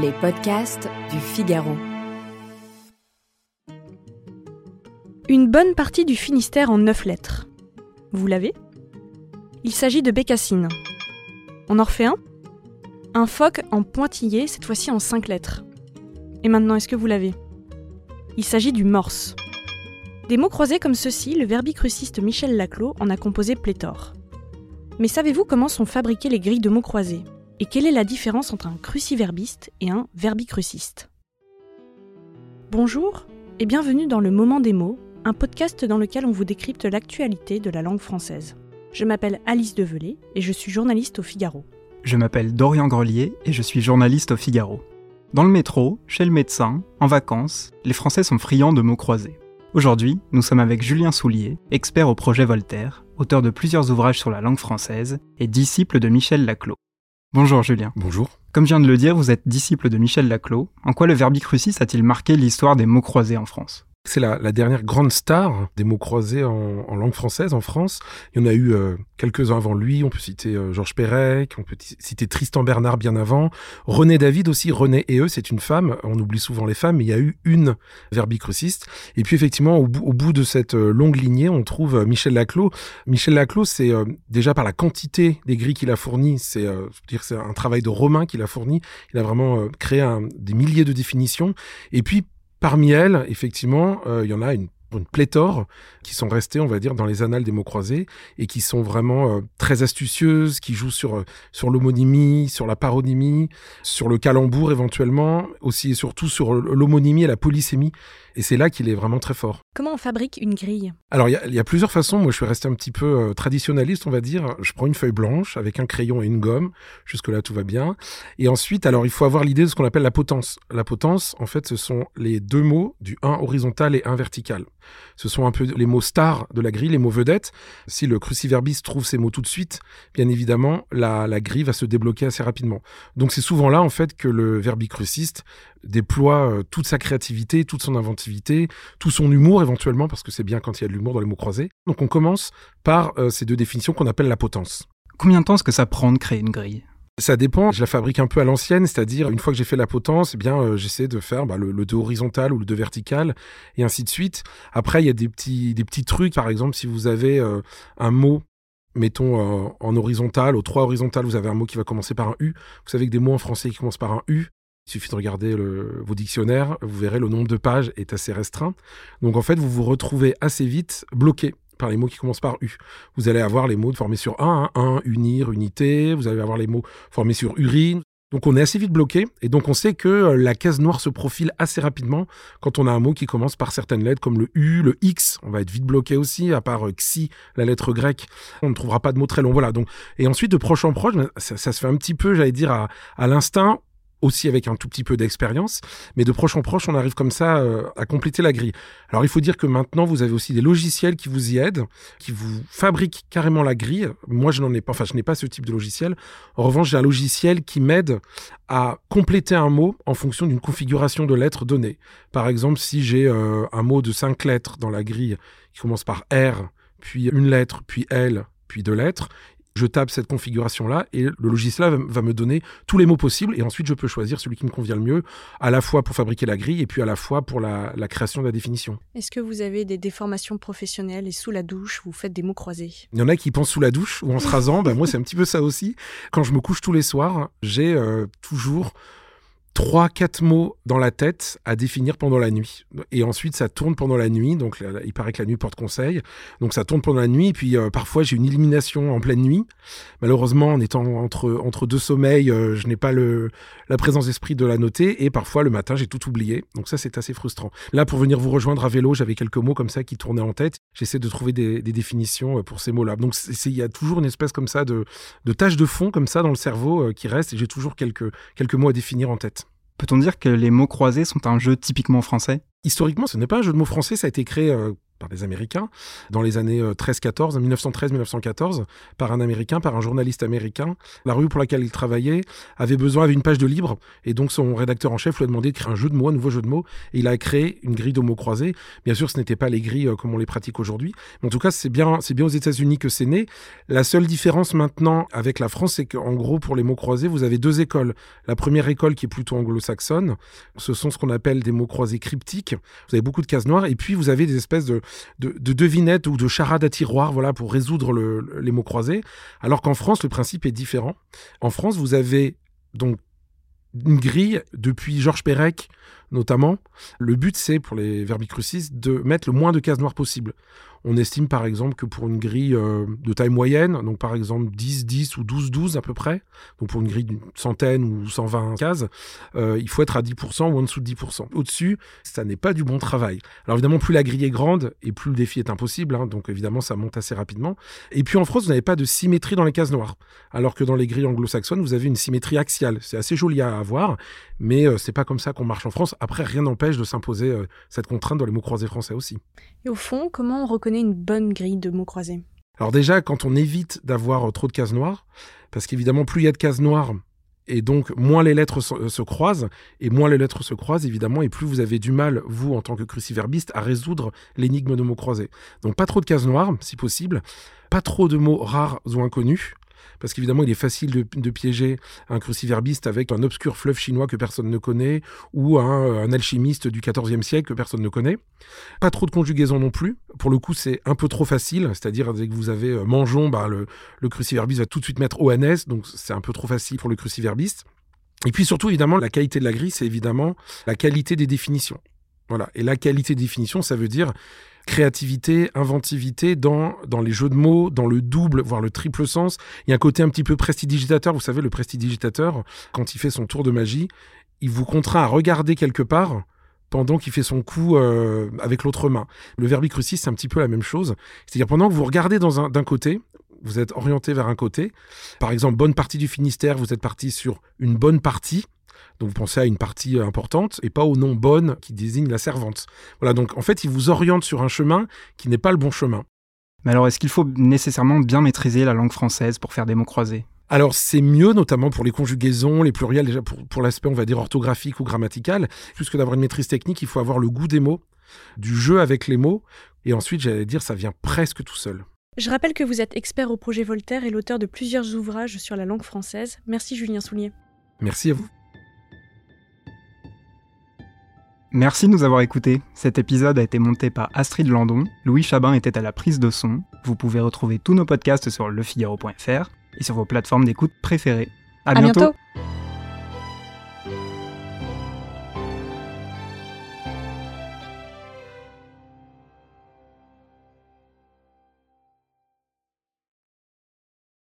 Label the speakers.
Speaker 1: Les podcasts du Figaro.
Speaker 2: Une bonne partie du Finistère en neuf lettres. Vous l'avez? Il s'agit de Bécassine. On en refait un? Un phoque en pointillé, cette fois-ci en cinq lettres. Et maintenant, est-ce que vous l'avez? Il s'agit du morse. Des mots croisés comme ceci, le verbicruciste Michel Laclos en a composé pléthore. Mais savez-vous comment sont fabriquées les grilles de mots croisés? Et quelle est la différence entre un cruciverbiste et un verbicruciste? Bonjour et bienvenue dans Le Moment des mots, un podcast dans lequel on vous décrypte l'actualité de la langue française. Je m'appelle Alice Develay et je suis journaliste au Figaro.
Speaker 3: Je m'appelle Dorian Grelier et je suis journaliste au Figaro. Dans le métro, chez le médecin, en vacances, les Français sont friands de mots croisés. Aujourd'hui, nous sommes avec Julien Soulier, expert au projet Voltaire, auteur de plusieurs ouvrages sur la langue française et disciple de Michel Laclos. Bonjour Julien.
Speaker 4: Bonjour.
Speaker 3: Comme je viens de le dire, vous êtes disciple de Michel Laclos. En quoi le verbicrucis a-t-il marqué l'histoire des mots croisés en France?
Speaker 4: C'est la, la, dernière grande star des mots croisés en, en, langue française en France. Il y en a eu euh, quelques-uns avant lui. On peut citer euh, Georges Perec, on peut citer Tristan Bernard bien avant. René David aussi. René et eux, c'est une femme. On oublie souvent les femmes, il y a eu une verbicruciste. Et puis effectivement, au, au bout de cette euh, longue lignée, on trouve Michel Laclos. Michel Laclos, c'est déjà par la quantité des grilles qu'il a fournies, c'est dire c'est un travail de romain qu'il a fourni. Il a vraiment créé un, des milliers de définitions. Et puis Parmi elles, effectivement, euh, il y en a une, une, pléthore qui sont restées, on va dire, dans les annales des mots croisés et qui sont vraiment euh, très astucieuses, qui jouent sur, euh, sur l'homonymie, sur la paronymie, sur le calembour éventuellement, aussi et surtout sur l'homonymie et la polysémie. Et c'est là qu'il est vraiment très fort.
Speaker 2: Comment on fabrique une grille?
Speaker 4: Alors, il y, y, a plusieurs façons. Moi, je suis resté un petit peu euh, traditionnaliste, on va dire. Je prends une feuille blanche avec un crayon et une gomme. Jusque-là, tout va bien. Et ensuite, alors, il faut avoir l'idée de ce qu'on appelle la potence. La potence, en fait, ce sont les deux mots du 1 horizontal et 1 vertical. Ce sont un peu les mots stars de la grille, les mots vedettes. Si le cruciverbiste trouve ces mots tout de suite, bien évidemment, la, la grille va se débloquer assez rapidement. Donc, c'est souvent là, en fait, que le verbicruciste déploie euh, toute sa créativité, toute son inventivité, tout son humour éventuellement, parce que c'est bien quand il y a de l'humour dans les mots croisés. Donc on commence par euh, ces deux définitions qu'on appelle la potence.
Speaker 3: Combien de temps est-ce que ça prend de créer une grille?
Speaker 4: Ça dépend, je la fabrique un peu à l'ancienne, c'est-à-dire une fois que j'ai fait la potence, eh bien euh, j'essaie de faire bah, le, le 2 horizontal ou le 2 vertical et ainsi de suite. Après il y a des petits des petits trucs, par exemple si vous avez euh, un mot mettons euh, en horizontal, au 3 horizontal, vous avez un mot qui va commencer par un U. Vous savez que des mots en français qui commencent par un U, il suffit de regarder vos dictionnaires, vous verrez le nombre de pages est assez restreint. Donc en fait, vous vous retrouvez assez vite bloqué les mots qui commencent par U. Vous allez avoir les mots formés sur un, hein, un, unir, unité, vous allez avoir les mots formés sur urine. Donc on est assez vite bloqué et donc on sait que euh, la case noire se profile assez rapidement quand on a un mot qui commence par certaines lettres comme le U, le X, on va être vite bloqué aussi, à part euh, xi, la lettre grecque, on ne trouvera pas de mots très longs. Voilà, donc et ensuite de proche en proche, ça, ça se fait un petit peu, j'allais dire, à, à l'instinct aussi avec un tout petit peu d'expérience, mais de proche en proche, on arrive comme ça euh, à compléter la grille. Alors il faut dire que maintenant, vous avez aussi des logiciels qui vous y aident, qui vous fabriquent carrément la grille. Moi, je n'en ai pas, enfin, je n'ai pas ce type de logiciel. En revanche, j'ai un logiciel qui m'aide à compléter un mot en fonction d'une configuration de lettres données. Par exemple, si j'ai euh, un mot de cinq lettres dans la grille qui commence par R, puis une lettre, puis L, puis deux lettres, je tape cette configuration-là et le logiciel va, me donner tous les mots possibles et ensuite je peux choisir celui qui me convient le mieux, à la fois pour fabriquer la grille et puis à la fois pour la, la création de la définition.
Speaker 2: Est-ce que vous avez des déformations professionnelles et sous la douche, vous faites des mots croisés?
Speaker 4: Il y en a qui pensent sous la douche ou en se rasant, ben moi c'est un petit peu ça aussi. Quand je me couche tous les soirs, j'ai euh, toujours trois, quatre mots dans la tête à définir pendant la nuit. Et ensuite, ça tourne pendant la nuit. Donc, il paraît que la nuit porte conseil. Donc, ça tourne pendant la nuit. Et puis, euh, parfois, j'ai une élimination en pleine nuit. Malheureusement, en étant entre, entre deux sommeils, euh, je n'ai pas le, la présence d'esprit de la noter. Et parfois, le matin, j'ai tout oublié. Donc, ça, c'est assez frustrant. Là, pour venir vous rejoindre à vélo, j'avais quelques mots comme ça qui tournaient en tête. J'essaie de trouver des, des, définitions euh, pour ces mots-là. Donc, il y a toujours une espèce comme ça de, de tâche de fond comme ça dans le cerveau qui reste. Et j'ai toujours quelques, quelques mots à définir en tête.
Speaker 3: Peut-on dire que les mots croisés sont un jeu typiquement français?
Speaker 4: Historiquement, ce n'est pas un jeu de mots français, ça a été créé euh, par des Américains, dans les années 13-14, 1913-1914, par un Américain, par un journaliste américain. La revue pour laquelle il travaillait avait besoin d'une page de libre, et donc son rédacteur en chef lui a demandé de créer un jeu de mots, un nouveau jeu de mots, et il a créé une grille de mots croisés. Bien sûr, ce n'était pas les grilles euh, comme on les pratique aujourd'hui, mais en tout cas, c'est bien, c'est bien aux États-Unis que c'est né. La seule différence maintenant avec la France, c'est qu'en gros, pour les mots croisés, vous avez deux écoles. La première école qui est plutôt anglo-saxonne, ce sont ce qu'on appelle des mots croisés cryptiques. Vous avez beaucoup de cases noires, et puis vous avez des espèces de de, devinettes ou de charades à tiroir voilà, pour résoudre les mots croisés. Alors qu'en France, le principe est différent. En France, vous avez donc une grille depuis Georges Perec notamment. Le but, c'est pour les verbicrucis de mettre le moins de cases noires possible. On estime par exemple que pour une grille euh, de taille moyenne, donc par exemple 10, 10 ou 12, 12 à peu près, donc pour une grille d'une centaine ou 120 cases, euh, il faut être à 10% ou en dessous de 10%. Au-dessus, ça n'est pas du bon travail. Alors évidemment, plus la grille est grande et plus le défi est impossible, hein, donc évidemment ça monte assez rapidement. Et puis en France, vous n'avez pas de symétrie dans les cases noires, alors que dans les grilles anglo-saxonnes, vous avez une symétrie axiale. C'est assez joli à avoir, mais euh, c'est pas comme ça qu'on marche en France. Après, rien n'empêche de s'imposer cette contrainte dans les mots croisés français aussi.
Speaker 2: Et au fond, comment on reconnaît une bonne grille de mots croisés?
Speaker 4: Alors déjà, quand on évite d'avoir euh, trop de cases noires, parce qu'évidemment, plus il y a de cases noires, et donc moins les lettres euh, se, croisent, et moins les lettres se croisent, évidemment, et plus vous avez du mal, vous, en tant que cruciverbiste, à résoudre l'énigme de mots croisés. Donc pas trop de cases noires, si possible, pas trop de mots rares ou inconnus, parce qu'évidemment, il est facile de, piéger un cruciverbiste avec un obscur fleuve chinois que personne ne connaît, ou un, alchimiste du XIVe siècle que personne ne connaît. Pas trop de conjugaison non plus. Pour le coup, c'est un peu trop facile, c'est-à-dire dès que vous avez euh, mangeon, bah, le, le cruciverbiste va tout de suite mettre ONS, donc c'est un peu trop facile pour le cruciverbiste. Et puis surtout, évidemment, la qualité de la grille, c'est évidemment la qualité des définitions. Voilà. Et la qualité de définition, ça veut dire créativité, inventivité dans, dans les jeux de mots, dans le double, voire le triple sens. Il y a un côté un petit peu prestidigitateur. Vous savez, le prestidigitateur, quand il fait son tour de magie, il vous contraint à regarder quelque part pendant qu'il fait son coup euh, avec l'autre main. Le verbicrucis, c'est un petit peu la même chose. C'est-à-dire pendant que vous regardez d'un côté, vous êtes orienté vers un côté. Par exemple, bonne partie du Finistère, vous êtes parti sur une bonne partie. Donc vous pensez à une partie euh, importante et pas au nom bonne qui désigne la servante. Voilà, donc en fait, il vous oriente sur un chemin qui n'est pas le bon chemin.
Speaker 3: Mais alors, est-ce qu'il faut nécessairement bien maîtriser la langue française pour faire des mots croisés?
Speaker 4: Alors c'est mieux notamment pour les conjugaisons, les pluriels, déjà pour, pour l'aspect on va dire orthographique ou grammatical. Plus que d'avoir une maîtrise technique, il faut avoir le goût des mots, du jeu avec les mots, et ensuite j'allais dire ça vient presque tout seul.
Speaker 2: Je rappelle que vous êtes expert au projet Voltaire et l'auteur de plusieurs ouvrages sur la langue française. Merci Julien Soulier.
Speaker 4: Merci à vous.
Speaker 3: Merci de nous avoir écoutés. Cet épisode a été monté par Astrid Landon. Louis Chabin était à la prise de son. Vous pouvez retrouver tous nos podcasts sur lefigaro.fr et sur vos plateformes d'écoute préférées. À, bientôt.